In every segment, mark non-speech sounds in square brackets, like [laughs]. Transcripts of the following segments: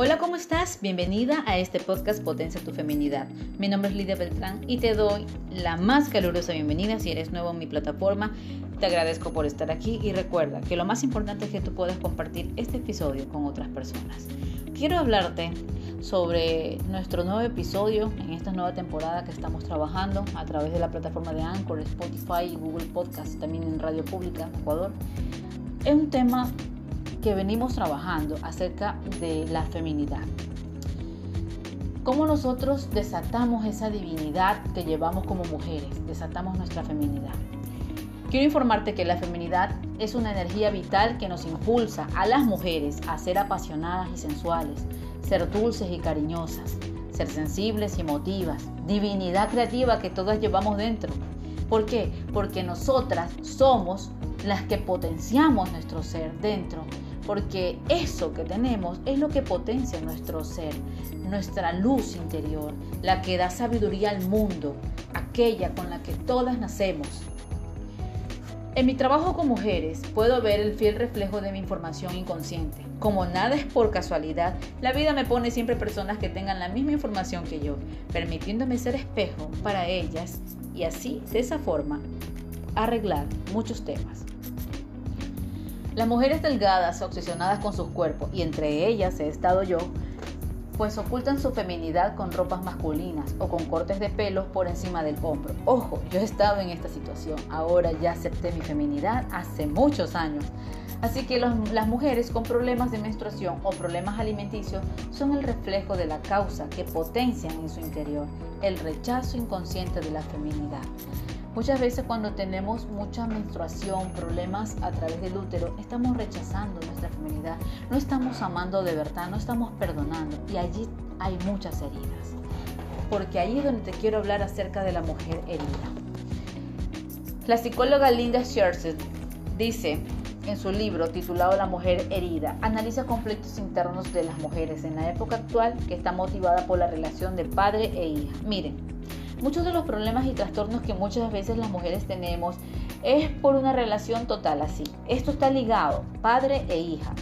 Hola, ¿cómo estás? Bienvenida a este podcast Potencia tu Feminidad. Mi nombre es Lidia Beltrán y te doy la más calurosa bienvenida si eres nuevo en mi plataforma. Te agradezco por estar aquí y recuerda que lo más importante es que tú puedas compartir este episodio con otras personas. Quiero hablarte sobre nuestro nuevo episodio en esta nueva temporada que estamos trabajando a través de la plataforma de Anchor, Spotify y Google Podcast, también en Radio Pública Ecuador. Es un tema que venimos trabajando acerca de la feminidad. Cómo nosotros desatamos esa divinidad que llevamos como mujeres, desatamos nuestra feminidad. Quiero informarte que la feminidad es una energía vital que nos impulsa a las mujeres a ser apasionadas y sensuales, ser dulces y cariñosas, ser sensibles y emotivas, divinidad creativa que todas llevamos dentro. ¿Por qué? Porque nosotras somos las que potenciamos nuestro ser dentro porque eso que tenemos es lo que potencia nuestro ser, nuestra luz interior, la que da sabiduría al mundo, aquella con la que todas nacemos. En mi trabajo con mujeres puedo ver el fiel reflejo de mi información inconsciente. Como nada es por casualidad, la vida me pone siempre personas que tengan la misma información que yo, permitiéndome ser espejo para ellas y así, de esa forma, arreglar muchos temas. Las mujeres delgadas, obsesionadas con sus cuerpos, y entre ellas he estado yo, pues ocultan su feminidad con ropas masculinas o con cortes de pelo por encima del hombro. Ojo, yo he estado en esta situación, ahora ya acepté mi feminidad hace muchos años. Así que las mujeres con problemas de menstruación o problemas alimenticios son el reflejo de la causa que potencian en su interior el rechazo inconsciente de la feminidad. Muchas veces cuando tenemos mucha menstruación, problemas a través del útero, estamos rechazando nuestra feminidad, no estamos amando de verdad, no estamos perdonando y allí hay muchas heridas. Porque ahí es donde te quiero hablar acerca de la mujer herida. La psicóloga Linda Scherzer dice en su libro titulado La mujer herida, analiza conflictos internos de las mujeres en la época actual que está motivada por la relación de padre e hija. Miren, Muchos de los problemas y trastornos que muchas veces las mujeres tenemos es por una relación total así. Esto está ligado, padre e hija.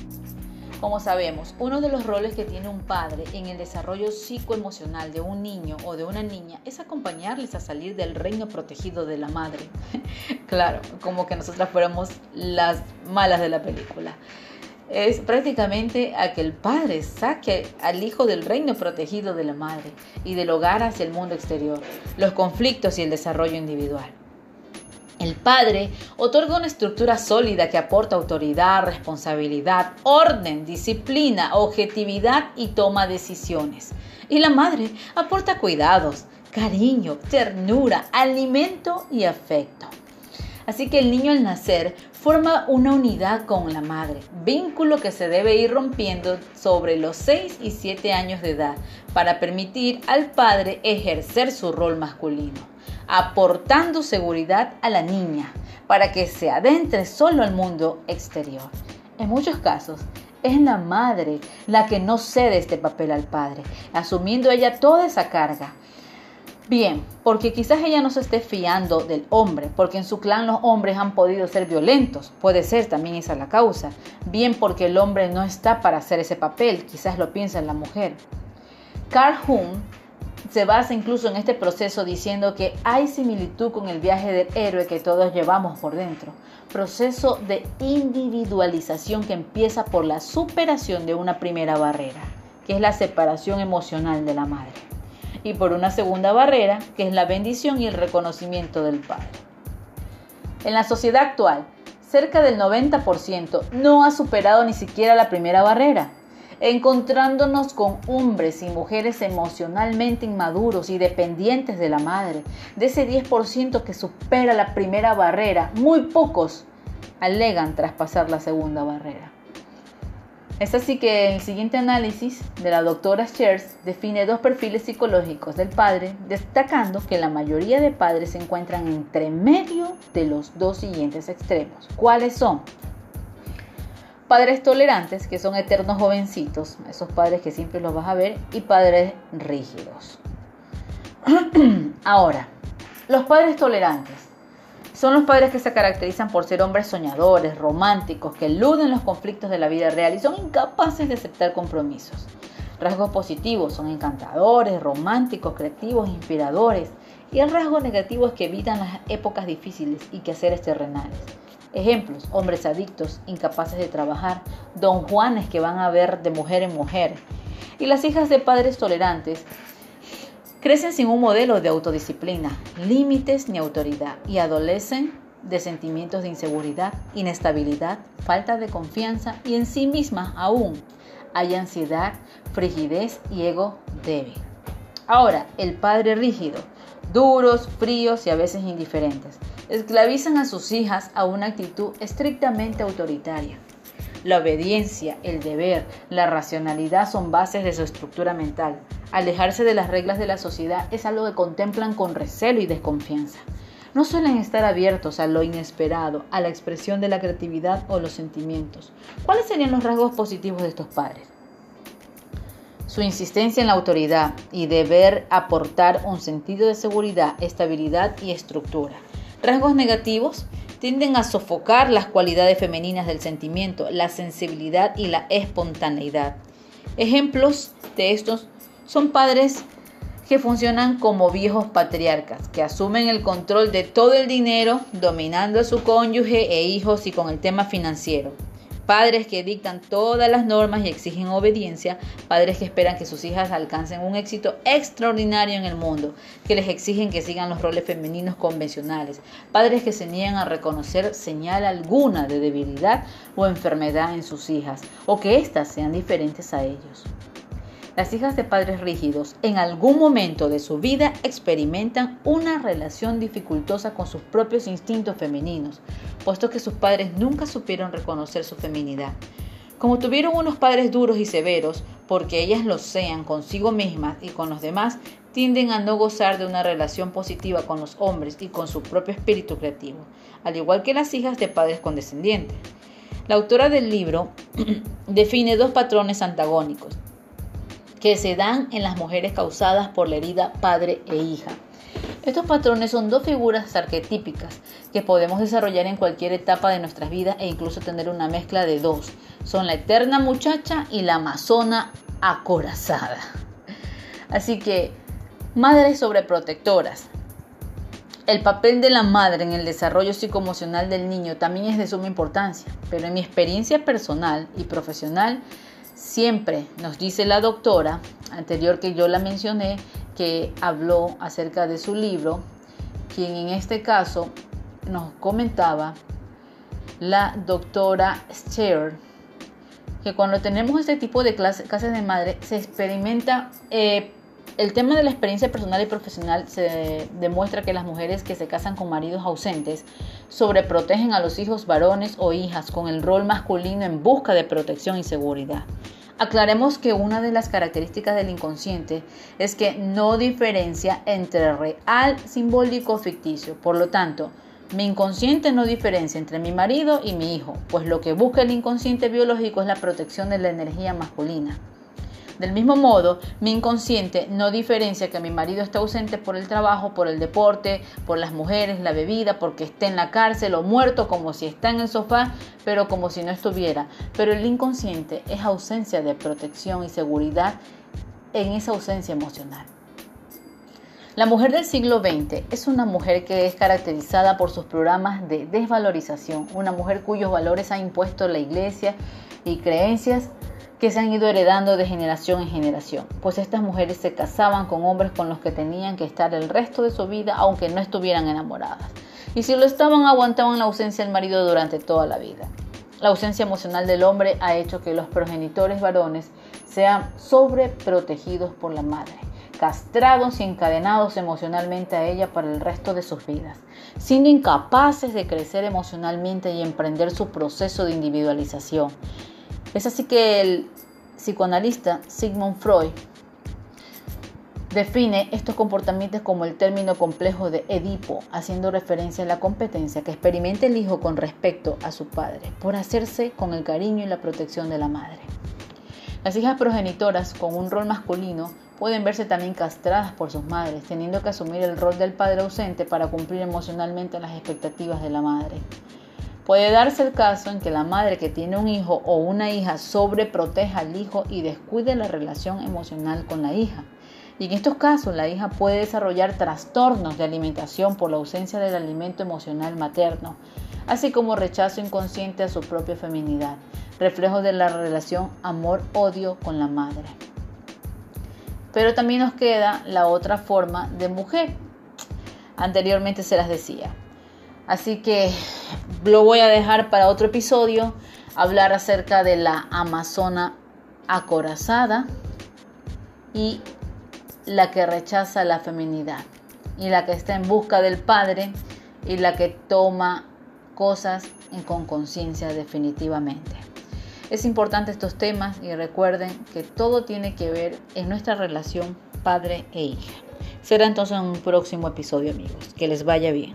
Como sabemos, uno de los roles que tiene un padre en el desarrollo psicoemocional de un niño o de una niña es acompañarles a salir del reino protegido de la madre. [laughs] claro, como que nosotras fuéramos las malas de la película es prácticamente a que el padre saque al hijo del reino protegido de la madre y del hogar hacia el mundo exterior, los conflictos y el desarrollo individual. El padre otorga una estructura sólida que aporta autoridad, responsabilidad, orden, disciplina, objetividad y toma decisiones. Y la madre aporta cuidados, cariño, ternura, alimento y afecto. Así que el niño al nacer forma una unidad con la madre, vínculo que se debe ir rompiendo sobre los 6 y 7 años de edad para permitir al padre ejercer su rol masculino, aportando seguridad a la niña para que se adentre solo al mundo exterior. En muchos casos, es la madre la que no cede este papel al padre, asumiendo ella toda esa carga Bien, porque quizás ella no se esté fiando del hombre, porque en su clan los hombres han podido ser violentos, puede ser también esa la causa. Bien porque el hombre no está para hacer ese papel, quizás lo piensa la mujer. Carl Jung se basa incluso en este proceso diciendo que hay similitud con el viaje del héroe que todos llevamos por dentro. Proceso de individualización que empieza por la superación de una primera barrera, que es la separación emocional de la madre y por una segunda barrera, que es la bendición y el reconocimiento del Padre. En la sociedad actual, cerca del 90% no ha superado ni siquiera la primera barrera, encontrándonos con hombres y mujeres emocionalmente inmaduros y dependientes de la madre. De ese 10% que supera la primera barrera, muy pocos alegan traspasar la segunda barrera. Es así que el siguiente análisis de la doctora Shears define dos perfiles psicológicos del padre, destacando que la mayoría de padres se encuentran entre medio de los dos siguientes extremos. ¿Cuáles son? Padres tolerantes, que son eternos jovencitos, esos padres que siempre los vas a ver, y padres rígidos. [clears throat] Ahora, los padres tolerantes son los padres que se caracterizan por ser hombres soñadores, románticos, que eluden los conflictos de la vida real y son incapaces de aceptar compromisos. Rasgos positivos son encantadores, románticos, creativos, inspiradores. Y el rasgo negativo es que evitan las épocas difíciles y quehaceres terrenales. Ejemplos, hombres adictos, incapaces de trabajar, don Juanes que van a ver de mujer en mujer. Y las hijas de padres tolerantes crecen sin un modelo de autodisciplina, límites ni autoridad y adolecen de sentimientos de inseguridad, inestabilidad, falta de confianza y en sí mismas aún hay ansiedad, frigidez y ego débil. Ahora, el padre rígido, duros, fríos y a veces indiferentes, esclavizan a sus hijas a una actitud estrictamente autoritaria. La obediencia, el deber, la racionalidad son bases de su estructura mental. Alejarse de las reglas de la sociedad es algo que contemplan con recelo y desconfianza no suelen estar abiertos a lo inesperado, a la expresión de la creatividad o los sentimientos. ¿Cuáles serían los rasgos positivos de estos padres? Su insistencia en la autoridad y deber aportar un sentido de seguridad, estabilidad y estructura. Rasgos negativos tienden a sofocar las cualidades femeninas del sentimiento, la sensibilidad y la espontaneidad. Ejemplos de estos son padres que funcionan como viejos patriarcas, que asumen el control de todo el dinero, dominando a su cónyuge e hijos y con el tema financiero. Padres que dictan todas las normas y exigen obediencia, padres que esperan que sus hijas alcancen un éxito extraordinario en el mundo, que les exigen que sigan los roles femeninos convencionales, padres que se niegan a reconocer señal alguna de debilidad o enfermedad en sus hijas, o que éstas sean diferentes a ellos. Las hijas de padres rígidos en algún momento de su vida experimentan una relación dificultosa con sus propios instintos femeninos, puesto que sus padres nunca supieron reconocer su feminidad. Como tuvieron unos padres duros y severos, porque ellas lo sean consigo mismas y con los demás, tienden a no gozar de una relación positiva con los hombres y con su propio espíritu creativo, al igual que las hijas de padres condescendientes. La autora del libro [clears throat] define dos patrones antagónicos, que se dan en las mujeres causadas por la herida padre e hija. Estos patrones son dos figuras arquetípicas que podemos desarrollar en cualquier etapa de nuestras vidas e incluso tener una mezcla de dos. Son la eterna muchacha y la amazona acorazada. Así que, madres sobreprotectoras. El papel de la madre en el desarrollo psicoemocional del niño también es de suma importancia, pero en mi experiencia personal y profesional Siempre nos dice la doctora, anterior que yo la mencioné, que habló acerca de su libro, quien en este caso nos comentaba la doctora Scher, que cuando tenemos este tipo de clases, de madre se experimenta eh, el tema de la experiencia personal y profesional se demuestra que las mujeres que se casan con maridos ausentes sobreprotegen a los hijos varones o hijas con el rol masculino en busca de protección y seguridad. Aclaremos que una de las características del inconsciente es que no diferencia entre real, simbólico o ficticio. Por lo tanto, mi inconsciente no diferencia entre mi marido y mi hijo, pues lo que busca el inconsciente biológico es la protección de la energía masculina. Del mismo modo, mi inconsciente no diferencia que mi marido está ausente por el trabajo, por el deporte, por las mujeres, la bebida, porque esté en la cárcel o muerto como si está en el sofá, pero como si no estuviera. Pero el inconsciente es ausencia de protección y seguridad en esa ausencia emocional. La mujer del siglo XX es una mujer que es caracterizada por sus programas de desvalorización, una mujer cuyos valores ha impuesto la iglesia y creencias que se han ido heredando de generación en generación, pues estas mujeres se casaban con hombres con los que tenían que estar el resto de su vida aunque no estuvieran enamoradas. Y si lo estaban, aguantaban la ausencia del marido durante toda la vida. La ausencia emocional del hombre ha hecho que los progenitores varones sean sobreprotegidos por la madre, castrados y encadenados emocionalmente a ella para el resto de sus vidas, siendo incapaces de crecer emocionalmente y emprender su proceso de individualización. Es así que el psicoanalista Sigmund Freud define estos comportamientos como el término complejo de Edipo, haciendo referencia a la competencia que experimenta el hijo con respecto a su padre, por hacerse con el cariño y la protección de la madre. Las hijas progenitoras con un rol masculino pueden verse también castradas por sus madres, teniendo que asumir el rol del padre ausente para cumplir emocionalmente las expectativas de la madre. Puede darse el caso en que la madre que tiene un hijo o una hija sobreproteja al hijo y descuide la relación emocional con la hija. Y en estos casos la hija puede desarrollar trastornos de alimentación por la ausencia del alimento emocional materno, así como rechazo inconsciente a su propia feminidad, reflejo de la relación amor-odio con la madre. Pero también nos queda la otra forma de mujer. Anteriormente se las decía. Así que lo voy a dejar para otro episodio, hablar acerca de la amazona acorazada y la que rechaza la feminidad y la que está en busca del padre y la que toma cosas con conciencia definitivamente. Es importante estos temas y recuerden que todo tiene que ver en nuestra relación padre e hija. Será entonces un próximo episodio amigos. Que les vaya bien.